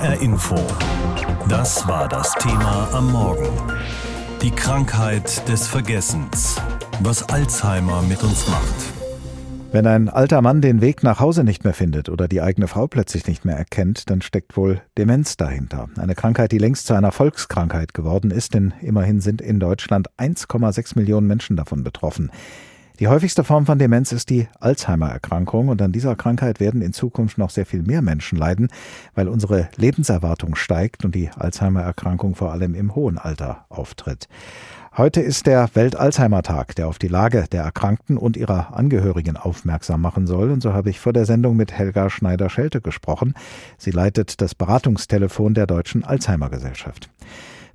HR Info. Das war das Thema am Morgen. Die Krankheit des Vergessens. Was Alzheimer mit uns macht. Wenn ein alter Mann den Weg nach Hause nicht mehr findet oder die eigene Frau plötzlich nicht mehr erkennt, dann steckt wohl Demenz dahinter. Eine Krankheit, die längst zu einer Volkskrankheit geworden ist, denn immerhin sind in Deutschland 1,6 Millionen Menschen davon betroffen. Die häufigste Form von Demenz ist die Alzheimer-Erkrankung und an dieser Krankheit werden in Zukunft noch sehr viel mehr Menschen leiden, weil unsere Lebenserwartung steigt und die Alzheimer-Erkrankung vor allem im hohen Alter auftritt. Heute ist der Welt-Alzheimer-Tag, der auf die Lage der Erkrankten und ihrer Angehörigen aufmerksam machen soll. Und so habe ich vor der Sendung mit Helga Schneider-Schelte gesprochen. Sie leitet das Beratungstelefon der Deutschen Alzheimer-Gesellschaft.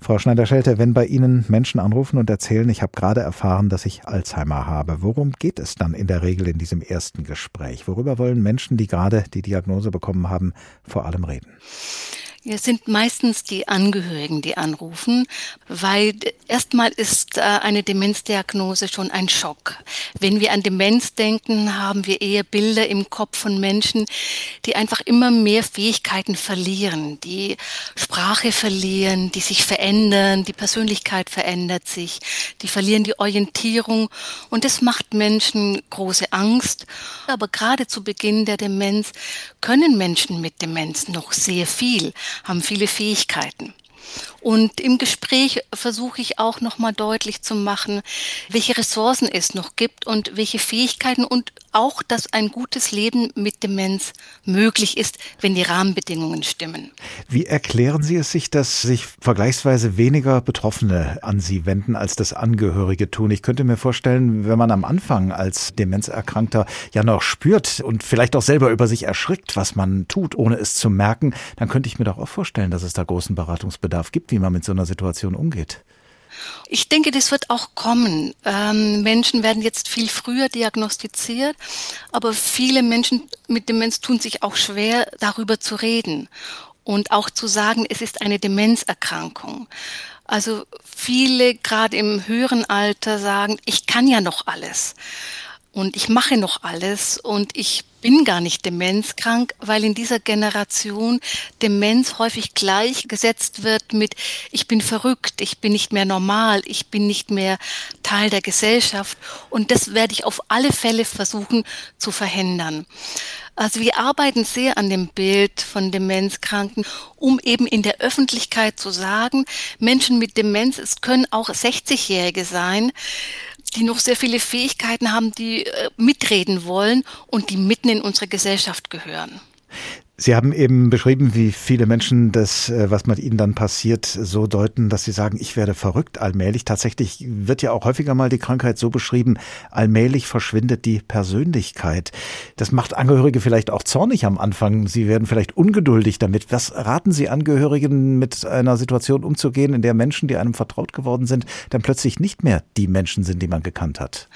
Frau Schneider-Schelte, wenn bei Ihnen Menschen anrufen und erzählen, ich habe gerade erfahren, dass ich Alzheimer habe, worum geht es dann in der Regel in diesem ersten Gespräch? Worüber wollen Menschen, die gerade die Diagnose bekommen haben, vor allem reden? Es sind meistens die Angehörigen, die anrufen, weil erstmal ist äh, eine Demenzdiagnose schon ein Schock. Wenn wir an Demenz denken, haben wir eher Bilder im Kopf von Menschen, die einfach immer mehr Fähigkeiten verlieren, die Sprache verlieren, die sich verändern, die Persönlichkeit verändert sich, die verlieren die Orientierung und das macht Menschen große Angst. Aber gerade zu Beginn der Demenz können Menschen mit Demenz noch sehr viel haben viele Fähigkeiten. Und im Gespräch versuche ich auch nochmal deutlich zu machen, welche Ressourcen es noch gibt und welche Fähigkeiten und auch, dass ein gutes Leben mit Demenz möglich ist, wenn die Rahmenbedingungen stimmen. Wie erklären Sie es sich, dass sich vergleichsweise weniger Betroffene an Sie wenden, als das Angehörige tun? Ich könnte mir vorstellen, wenn man am Anfang als Demenzerkrankter ja noch spürt und vielleicht auch selber über sich erschrickt, was man tut, ohne es zu merken, dann könnte ich mir doch auch vorstellen, dass es da großen Beratungsbedarf gibt, wie man mit so einer Situation umgeht. Ich denke, das wird auch kommen. Ähm, Menschen werden jetzt viel früher diagnostiziert, aber viele Menschen mit Demenz tun sich auch schwer, darüber zu reden und auch zu sagen, es ist eine Demenzerkrankung. Also viele, gerade im höheren Alter, sagen, ich kann ja noch alles und ich mache noch alles und ich bin gar nicht demenzkrank, weil in dieser Generation Demenz häufig gleichgesetzt wird mit ich bin verrückt, ich bin nicht mehr normal, ich bin nicht mehr Teil der Gesellschaft und das werde ich auf alle Fälle versuchen zu verhindern. Also wir arbeiten sehr an dem Bild von Demenzkranken, um eben in der Öffentlichkeit zu sagen, Menschen mit Demenz, es können auch 60-Jährige sein, die noch sehr viele Fähigkeiten haben, die äh, mitreden wollen und die mitten in unsere Gesellschaft gehören. Sie haben eben beschrieben, wie viele Menschen das, äh, was mit ihnen dann passiert, so deuten, dass sie sagen, ich werde verrückt allmählich. Tatsächlich wird ja auch häufiger mal die Krankheit so beschrieben, allmählich verschwindet die Persönlichkeit. Das macht Angehörige vielleicht auch zornig am Anfang. Sie werden vielleicht ungeduldig damit. Was raten Sie Angehörigen, mit einer Situation umzugehen, in der Menschen, die einem vertraut geworden sind, dann plötzlich nicht mehr die Menschen sind, die man gekannt hat?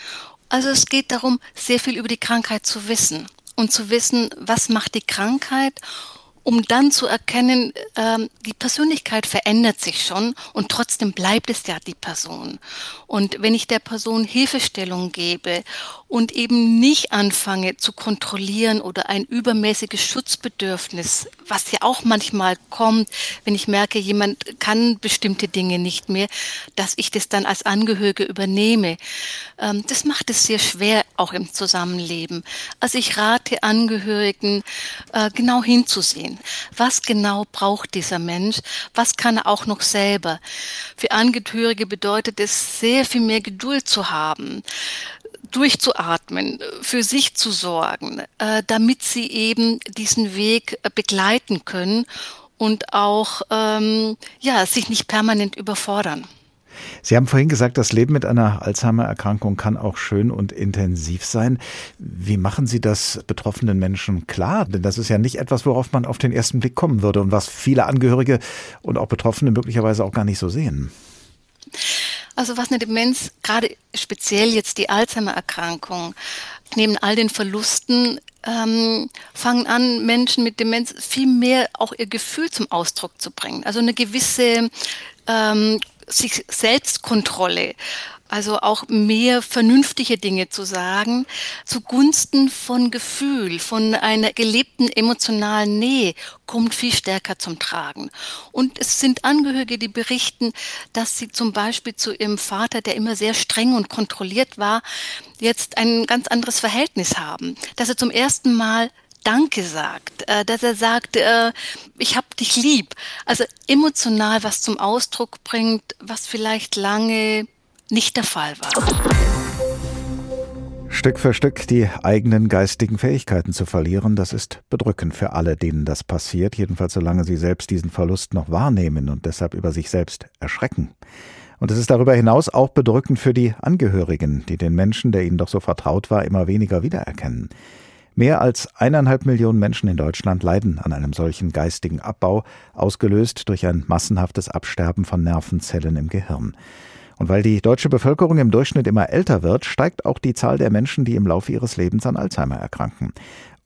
Also es geht darum, sehr viel über die Krankheit zu wissen und zu wissen, was macht die Krankheit um dann zu erkennen, ähm, die Persönlichkeit verändert sich schon und trotzdem bleibt es ja die Person. Und wenn ich der Person Hilfestellung gebe und eben nicht anfange zu kontrollieren oder ein übermäßiges Schutzbedürfnis, was ja auch manchmal kommt, wenn ich merke, jemand kann bestimmte Dinge nicht mehr, dass ich das dann als Angehörige übernehme. Ähm, das macht es sehr schwer, auch im Zusammenleben. Also ich rate Angehörigen, äh, genau hinzusehen Was genau braucht dieser Mensch? Was kann er auch noch selber? Für Angehörige bedeutet es sehr viel mehr Geduld zu haben durchzuatmen, für sich zu sorgen, äh, damit sie eben diesen Weg begleiten können und auch ähm, ja sich nicht permanent überfordern. Sie haben vorhin gesagt, das Leben mit einer Alzheimer-Erkrankung kann auch schön und intensiv sein. Wie machen Sie das betroffenen Menschen klar? Denn das ist ja nicht etwas, worauf man auf den ersten Blick kommen würde und was viele Angehörige und auch Betroffene möglicherweise auch gar nicht so sehen. Also was eine Demenz, gerade speziell jetzt die Alzheimer-Erkrankung, neben all den Verlusten ähm, fangen an, Menschen mit Demenz viel mehr auch ihr Gefühl zum Ausdruck zu bringen. Also eine gewisse ähm, sich Selbstkontrolle Also auch mehr vernünftige Dinge zu sagen, zugunsten von Gefühl, von einer gelebten emotionalen Nähe, kommt viel stärker zum Tragen. Und es sind Angehörige, die berichten, dass sie zum Beispiel zu ihrem Vater, der immer sehr streng und kontrolliert war, jetzt ein ganz anderes Verhältnis haben. Dass er zum ersten Mal Danke sagt, äh, dass er sagt, äh, ich hab dich lieb. Also emotional was zum Ausdruck bringt, was vielleicht lange nicht der Fall war. Stück für Stück die eigenen geistigen Fähigkeiten zu verlieren, das ist bedrückend für alle, denen das passiert, jedenfalls solange sie selbst diesen Verlust noch wahrnehmen und deshalb über sich selbst erschrecken. Und es ist darüber hinaus auch bedrückend für die Angehörigen, die den Menschen, der ihnen doch so vertraut war, immer weniger wiedererkennen. Mehr als eineinhalb Millionen Menschen in Deutschland leiden an einem solchen geistigen Abbau, ausgelöst durch ein massenhaftes Absterben von Nervenzellen im Gehirn. Und weil die deutsche Bevölkerung im Durchschnitt immer älter wird, steigt auch die Zahl der Menschen, die im Laufe ihres Lebens an Alzheimer erkranken.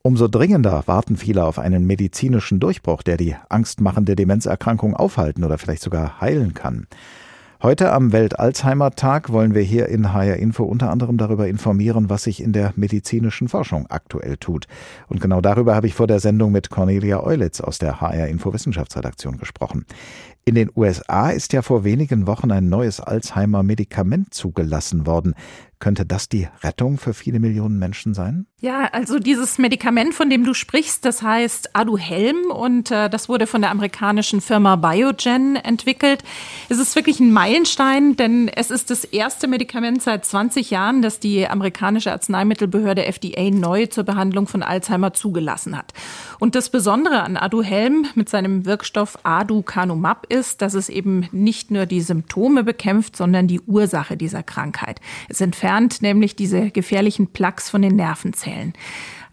Umso dringender warten viele auf einen medizinischen Durchbruch, der die angstmachende Demenzerkrankung aufhalten oder vielleicht sogar heilen kann. Heute am Welt-Alzheimer-Tag wollen wir hier in HR Info unter anderem darüber informieren, was sich in der medizinischen Forschung aktuell tut. Und genau darüber habe ich vor der Sendung mit Cornelia Eulitz aus der HR Info Wissenschaftsredaktion gesprochen. In den USA ist ja vor wenigen Wochen ein neues Alzheimer-Medikament zugelassen worden. Könnte das die Rettung für viele Millionen Menschen sein? Ja, also dieses Medikament, von dem du sprichst, das heißt Aduhelm und äh, das wurde von der amerikanischen Firma Biogen entwickelt. Es ist wirklich ein Meilenstein, denn es ist das erste Medikament seit 20 Jahren, das die amerikanische Arzneimittelbehörde FDA neu zur Behandlung von Alzheimer zugelassen hat. Und das Besondere an Aduhelm mit seinem Wirkstoff Aducanumab ist, dass es eben nicht nur die Symptome bekämpft, sondern die Ursache dieser Krankheit. Es entfernt nämlich diese gefährlichen Plaques von den Nervenzellen.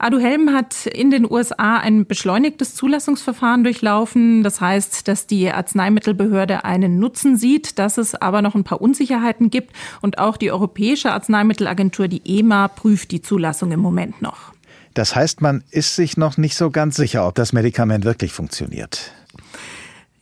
Aduhelm hat in den USA ein beschleunigtes Zulassungsverfahren durchlaufen. Das heißt, dass die Arzneimittelbehörde einen Nutzen sieht, dass es aber noch ein paar Unsicherheiten gibt. Und auch die Europäische Arzneimittelagentur, die EMA, prüft die Zulassung im Moment noch. Das heißt, man ist sich noch nicht so ganz sicher, ob das Medikament wirklich funktioniert.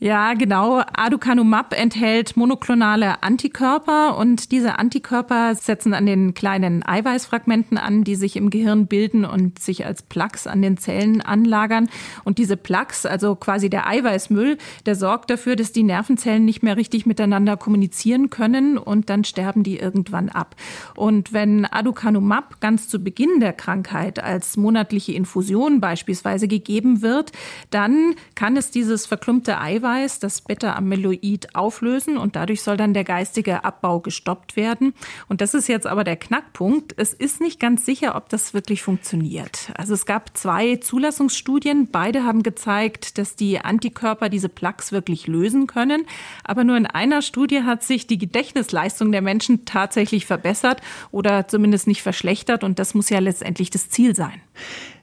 Ja, genau. Aducanumab enthält monoklonale Antikörper und diese Antikörper setzen an den kleinen Eiweißfragmenten an, die sich im Gehirn bilden und sich als Plaques an den Zellen anlagern. Und diese Plaques, also quasi der Eiweißmüll, der sorgt dafür, dass die Nervenzellen nicht mehr richtig miteinander kommunizieren können und dann sterben die irgendwann ab. Und wenn Aducanumab ganz zu Beginn der Krankheit als monatliche Infusion beispielsweise gegeben wird, dann kann es dieses verklumpte Eiweiß Eiweiß, das Beta-Amyloid, auflösen und dadurch soll dann der geistige Abbau gestoppt werden. Und das ist jetzt aber der Knackpunkt. Es ist nicht ganz sicher, ob das wirklich funktioniert. Also es gab zwei Zulassungsstudien. Beide haben gezeigt, dass die Antikörper diese Plaques wirklich lösen können. Aber nur in einer Studie hat sich die Gedächtnisleistung der Menschen tatsächlich verbessert oder zumindest nicht verschlechtert. Und das muss ja letztendlich das Ziel sein.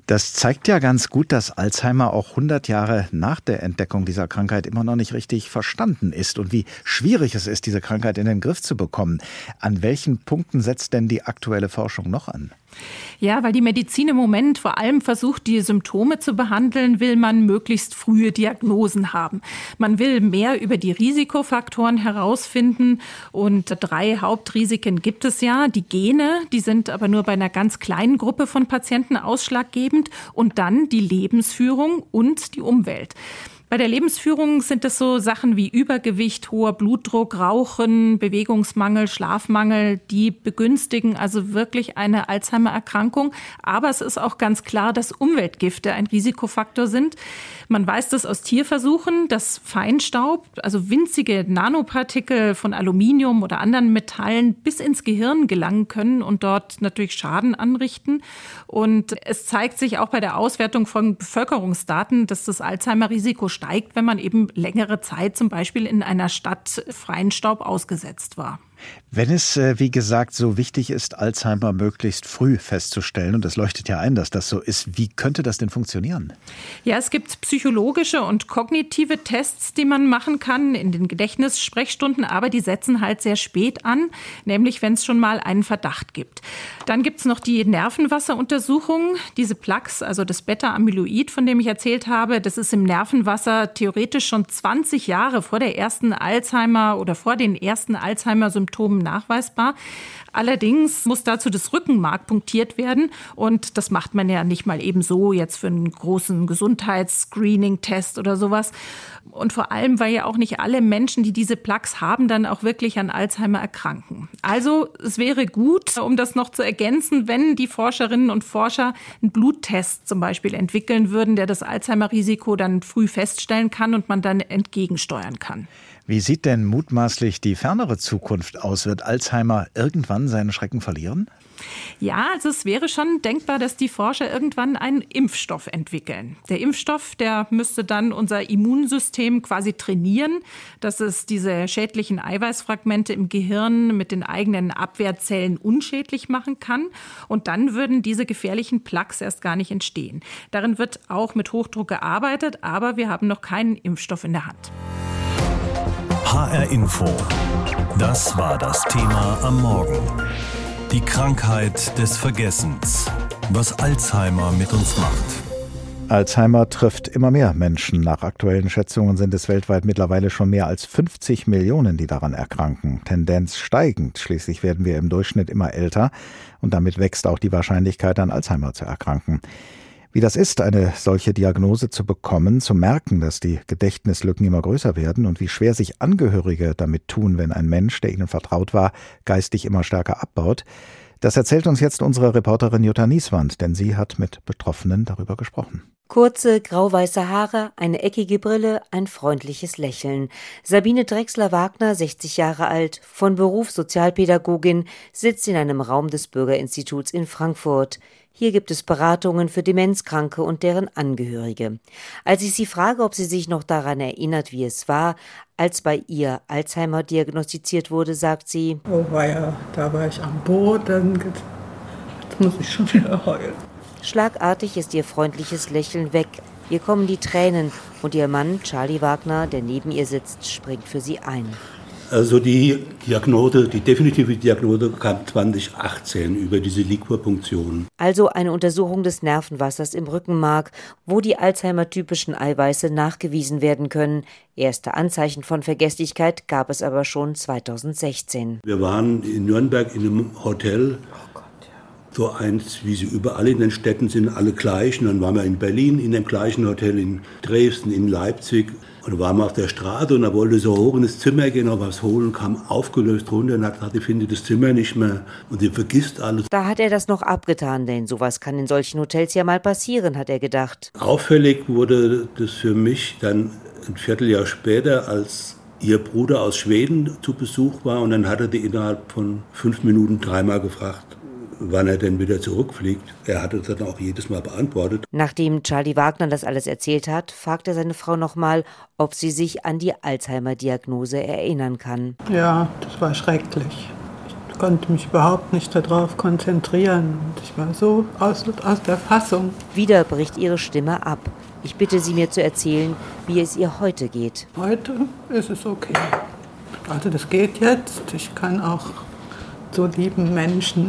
Das zeigt ja ganz gut, dass Alzheimer auch 100 Jahre nach der Entdeckung dieser Krankheit immer noch nicht richtig verstanden ist und wie schwierig es ist, diese Krankheit in den Griff zu bekommen. An welchen Punkten setzt denn die aktuelle Forschung noch an? Ja, weil die Medizin im Moment vor allem versucht, die Symptome zu behandeln, will man möglichst frühe Diagnosen haben. Man will mehr über die Risikofaktoren herausfinden und drei Hauptrisiken gibt es ja. Die Gene, die sind aber nur bei einer ganz kleinen Gruppe von Patienten ausschlaggebend und dann die Lebensführung und die Umwelt. Bei der Lebensführung sind es so Sachen wie Übergewicht, hoher Blutdruck, Rauchen, Bewegungsmangel, Schlafmangel, die begünstigen also wirklich eine Alzheimer-Erkrankung. Aber es ist auch ganz klar, dass Umweltgifte ein Risikofaktor sind. Man weiß das aus Tierversuchen, dass Feinstaub, also winzige Nanopartikel von Aluminium oder anderen Metallen bis ins Gehirn gelangen können und dort natürlich Schaden anrichten. Und es zeigt sich auch bei der Auswertung von Bevölkerungsdaten, dass das Alzheimer-Risiko wenn man eben längere Zeit zum Beispiel in einer Stadt freien Staub ausgesetzt war. Wenn es, äh, wie gesagt, so wichtig ist, Alzheimer möglichst früh festzustellen, und es leuchtet ja ein, dass das so ist, wie könnte das denn funktionieren? Ja, es gibt psychologische und kognitive Tests, die man machen kann in den Gedächtnissprechstunden, aber die setzen halt sehr spät an, nämlich wenn es schon mal einen Verdacht gibt. Dann gibt es noch die Nervenwasseruntersuchung. Diese Plaques, also das Beta-Amyloid, von dem ich erzählt habe, das ist im Nervenwasser theoretisch schon 20 Jahre vor der ersten Alzheimer oder vor den ersten Alzheimer-Symptomen Symptomen nachweisbar. Allerdings muss dazu das Rückenmark punktiert werden und das macht man ja nicht mal eben so jetzt für einen großen Gesundheitsscreening-Test oder sowas. Und vor allem, weil ja auch nicht alle Menschen, die diese Plaques haben, dann auch wirklich an Alzheimer erkranken. Also es wäre gut, um das noch zu ergänzen, wenn die Forscherinnen und Forscher einen Bluttest zum Beispiel entwickeln würden, der das Alzheimer-Risiko dann früh feststellen kann und man dann entgegensteuern kann. Wie sieht denn mutmaßlich die fernere Zukunft aus? Wird Alzheimer irgendwann seinen Schrecken verlieren? Ja, also es wäre schon denkbar, dass die Forscher irgendwann einen Impfstoff entwickeln. Der Impfstoff, der müsste dann unser Immunsystem quasi trainieren, dass es diese schädlichen Eiweißfragmente im Gehirn mit den eigenen Abwehrzellen unschädlich machen kann. Und dann würden diese gefährlichen Plaques erst gar nicht entstehen. Darin wird auch mit Hochdruck gearbeitet, aber wir haben noch keinen Impfstoff in der Hand. HR Info. Das war das Thema am Morgen. Die Krankheit des Vergessens. Was Alzheimer mit uns macht. Alzheimer trifft immer mehr Menschen. Nach aktuellen Schätzungen sind es weltweit mittlerweile schon mehr als 50 Millionen, die daran erkranken. Tendenz steigend. Schließlich werden wir im Durchschnitt immer älter und damit wächst auch die Wahrscheinlichkeit, an Alzheimer zu erkranken. Wie das ist, eine solche Diagnose zu bekommen, zu merken, dass die Gedächtnislücken immer größer werden und wie schwer sich Angehörige damit tun, wenn ein Mensch, der ihnen vertraut war, geistig immer stärker abbaut, das erzählt uns jetzt unsere Reporterin Jutta Nieswand, denn sie hat mit Betroffenen darüber gesprochen. Kurze, grauweiße Haare, eine eckige Brille, ein freundliches Lächeln. Sabine Drechsler-Wagner, 60 Jahre alt, von Beruf Sozialpädagogin, sitzt in einem Raum des Bürgerinstituts in Frankfurt. Hier gibt es Beratungen für Demenzkranke und deren Angehörige. Als ich sie frage, ob sie sich noch daran erinnert, wie es war, als bei ihr Alzheimer diagnostiziert wurde, sagt sie: Oh, war ja, da war ich am Boden. Jetzt muss ich schon wieder heulen. Schlagartig ist ihr freundliches Lächeln weg. Ihr kommen die Tränen und ihr Mann, Charlie Wagner, der neben ihr sitzt, springt für sie ein. Also die Diagnose, die definitive Diagnose kam 2018 über diese Liquorpunktion. Also eine Untersuchung des Nervenwassers im Rückenmark, wo die Alzheimer-typischen Eiweiße nachgewiesen werden können. Erste Anzeichen von Vergesslichkeit gab es aber schon 2016. Wir waren in Nürnberg in einem Hotel. So eins, wie sie überall in den Städten sind, alle gleich. Und dann waren wir in Berlin in dem gleichen Hotel, in Dresden, in Leipzig. Und da waren wir auf der Straße und er wollte so hoch in das Zimmer gehen, noch was holen, kam aufgelöst runter und hat gesagt, ich finde das Zimmer nicht mehr und sie vergisst alles. Da hat er das noch abgetan, denn sowas kann in solchen Hotels ja mal passieren, hat er gedacht. Auffällig wurde das für mich dann ein Vierteljahr später, als ihr Bruder aus Schweden zu Besuch war und dann hat er die innerhalb von fünf Minuten dreimal gefragt, wann er denn wieder zurückfliegt. Er hat es dann auch jedes Mal beantwortet. Nachdem Charlie Wagner das alles erzählt hat, fragt er seine Frau nochmal, ob sie sich an die Alzheimer-Diagnose erinnern kann. Ja, das war schrecklich. Ich konnte mich überhaupt nicht darauf konzentrieren. Ich war so aus, aus der Fassung. Wieder bricht ihre Stimme ab. Ich bitte Sie mir zu erzählen, wie es ihr heute geht. Heute ist es okay. Also das geht jetzt. Ich kann auch so lieben Menschen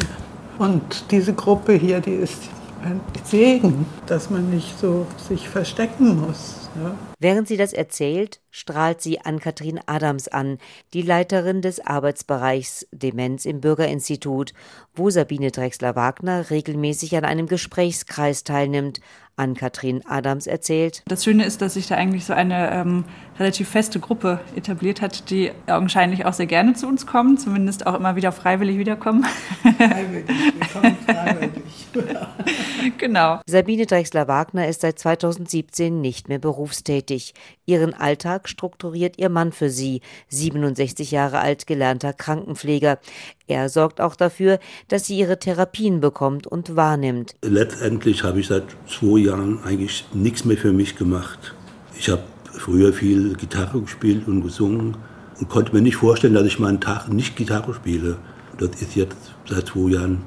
und diese Gruppe hier, die ist ein Segen, dass man nicht so sich verstecken muss. Ja. Während sie das erzählt, strahlt sie Ann-Kathrin Adams an, die Leiterin des Arbeitsbereichs Demenz im Bürgerinstitut, wo Sabine Drechsler-Wagner regelmäßig an einem Gesprächskreis teilnimmt, Ann-Kathrin Adams erzählt. Das Schöne ist, dass sich da eigentlich so eine ähm, relativ feste Gruppe etabliert hat, die augenscheinlich auch sehr gerne zu uns kommen, zumindest auch immer wieder freiwillig wiederkommen. Freiwillig, wir kommen freiwillig. genau. Sabine Drechsler-Wagner ist seit 2017 nicht mehr berufstätig. Ihren Alltag strukturiert ihr Mann für sie, 67 Jahre alt gelernter Krankenpfleger. Er sorgt auch dafür, dass sie ihre Therapien bekommt und wahrnimmt. Letztendlich habe ich seit zwei Jahren eigentlich nichts mehr für mich gemacht. Ich habe früher viel Gitarre gespielt und gesungen und konnte mir nicht vorstellen, dass ich meinen Tag nicht Gitarre spiele. Das ist jetzt seit zwei Jahren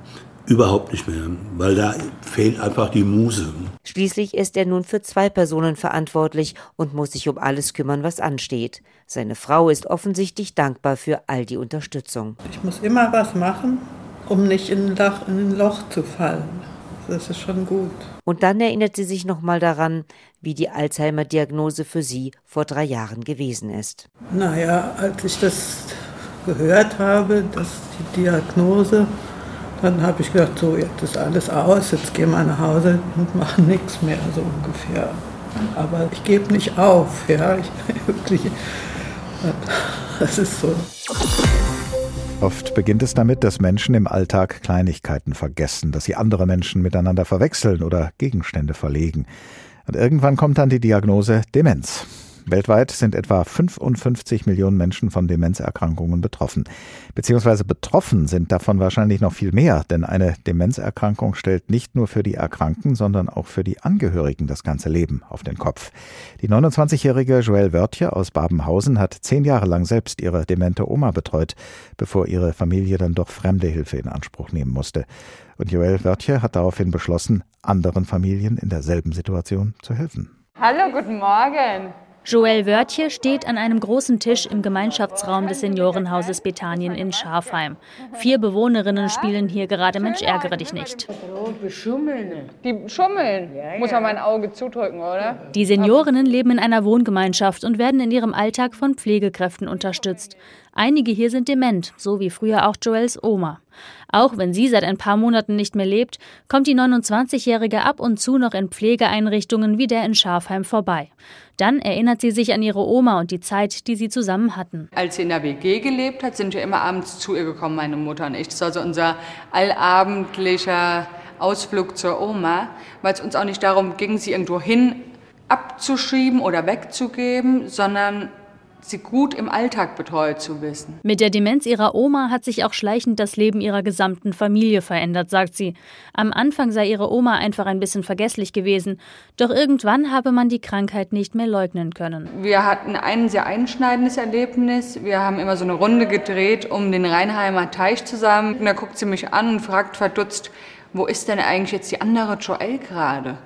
überhaupt nicht mehr, weil da fehlt einfach die Muse. Schließlich ist er nun für zwei Personen verantwortlich und muss sich um alles kümmern, was ansteht. Seine Frau ist offensichtlich dankbar für all die Unterstützung. Ich muss immer was machen, um nicht in ein Loch, in ein Loch zu fallen. Das ist schon gut. Und dann erinnert sie sich nochmal daran, wie die Alzheimer-Diagnose für sie vor drei Jahren gewesen ist. Naja, als ich das gehört habe, dass die Diagnose, dann habe ich gedacht, so jetzt ist alles aus, jetzt gehen wir nach Hause und machen nichts mehr, so ungefähr. Aber ich gebe nicht auf, ja, ich, wirklich, das ist so. Oft beginnt es damit, dass Menschen im Alltag Kleinigkeiten vergessen, dass sie andere Menschen miteinander verwechseln oder Gegenstände verlegen. Und irgendwann kommt dann die Diagnose Demenz. Weltweit sind etwa 55 Millionen Menschen von Demenzerkrankungen betroffen. Beziehungsweise betroffen sind davon wahrscheinlich noch viel mehr, denn eine Demenzerkrankung stellt nicht nur für die Erkrankten, sondern auch für die Angehörigen das ganze Leben auf den Kopf. Die 29-jährige Joelle Wörtje aus Babenhausen hat zehn Jahre lang selbst ihre demente Oma betreut, bevor ihre Familie dann doch fremde Hilfe in Anspruch nehmen musste. Und Joelle Wörtje hat daraufhin beschlossen, anderen Familien in derselben Situation zu helfen. Hallo, guten Morgen. Joel Wörtje steht an einem großen Tisch im Gemeinschaftsraum des Seniorenhauses Bethanien in Schafheim. Vier Bewohnerinnen spielen hier gerade Mensch ärgere dich nicht. Die schummeln. Muss man mein Auge zudrücken, oder? Die Seniorinnen leben in einer Wohngemeinschaft und werden in ihrem Alltag von Pflegekräften unterstützt. Einige hier sind dement, so wie früher auch Joels Oma. Auch wenn sie seit ein paar Monaten nicht mehr lebt, kommt die 29-Jährige ab und zu noch in Pflegeeinrichtungen wie der in Schafheim vorbei. Dann erinnert sie sich an ihre Oma und die Zeit, die sie zusammen hatten. Als sie in der WG gelebt hat, sind wir immer abends zu ihr gekommen, meine Mutter und ich. Das war also unser allabendlicher Ausflug zur Oma, weil es uns auch nicht darum ging, sie irgendwo hin abzuschieben oder wegzugeben, sondern sie gut im Alltag betreut zu wissen. Mit der Demenz ihrer Oma hat sich auch schleichend das Leben ihrer gesamten Familie verändert, sagt sie. Am Anfang sei ihre Oma einfach ein bisschen vergesslich gewesen, doch irgendwann habe man die Krankheit nicht mehr leugnen können. Wir hatten ein sehr einschneidendes Erlebnis. Wir haben immer so eine Runde gedreht um den Rheinheimer Teich zusammen. Und da guckt sie mich an und fragt verdutzt, wo ist denn eigentlich jetzt die andere Joelle gerade?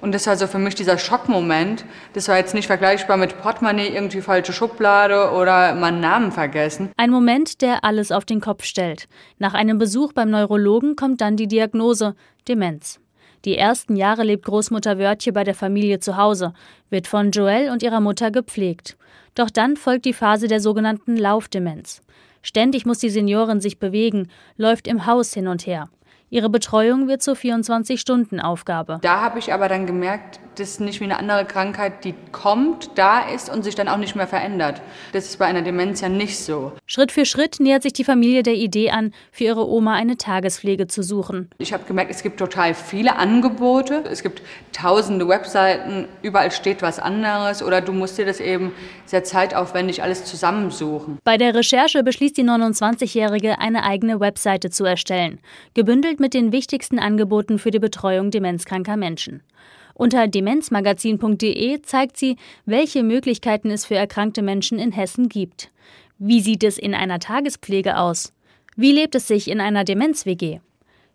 Und das war so für mich dieser Schockmoment. Das war jetzt nicht vergleichbar mit Portemonnaie, irgendwie falsche Schublade oder meinen Namen vergessen. Ein Moment, der alles auf den Kopf stellt. Nach einem Besuch beim Neurologen kommt dann die Diagnose Demenz. Die ersten Jahre lebt Großmutter Wörtje bei der Familie zu Hause, wird von Joelle und ihrer Mutter gepflegt. Doch dann folgt die Phase der sogenannten Laufdemenz. Ständig muss die Seniorin sich bewegen, läuft im Haus hin und her. Ihre Betreuung wird zur 24-Stunden-Aufgabe. Da habe ich aber dann gemerkt, das ist nicht wie eine andere Krankheit, die kommt, da ist und sich dann auch nicht mehr verändert. Das ist bei einer Demenz ja nicht so. Schritt für Schritt nähert sich die Familie der Idee an, für ihre Oma eine Tagespflege zu suchen. Ich habe gemerkt, es gibt total viele Angebote. Es gibt tausende Webseiten, überall steht was anderes oder du musst dir das eben sehr zeitaufwendig alles zusammensuchen. Bei der Recherche beschließt die 29-Jährige, eine eigene Webseite zu erstellen, gebündelt mit den wichtigsten Angeboten für die Betreuung demenzkranker Menschen. Unter demenzmagazin.de zeigt sie, welche Möglichkeiten es für erkrankte Menschen in Hessen gibt. Wie sieht es in einer Tagespflege aus? Wie lebt es sich in einer Demenz-WG?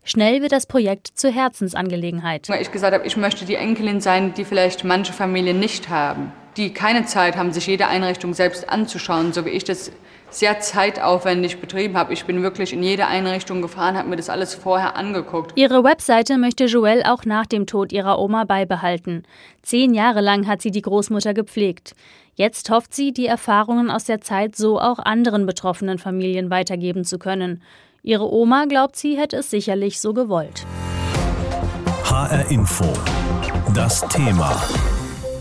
Schnell wird das Projekt zur Herzensangelegenheit. Ich gesagt habe, ich möchte die Enkelin sein, die vielleicht manche Familien nicht haben, die keine Zeit haben, sich jede Einrichtung selbst anzuschauen, so wie ich das sehr zeitaufwendig betrieben habe. Ich bin wirklich in jede Einrichtung gefahren, habe mir das alles vorher angeguckt. Ihre Webseite möchte Joelle auch nach dem Tod ihrer Oma beibehalten. Zehn Jahre lang hat sie die Großmutter gepflegt. Jetzt hofft sie, die Erfahrungen aus der Zeit so auch anderen betroffenen Familien weitergeben zu können. Ihre Oma, glaubt sie, hätte es sicherlich so gewollt. HR Info. Das Thema.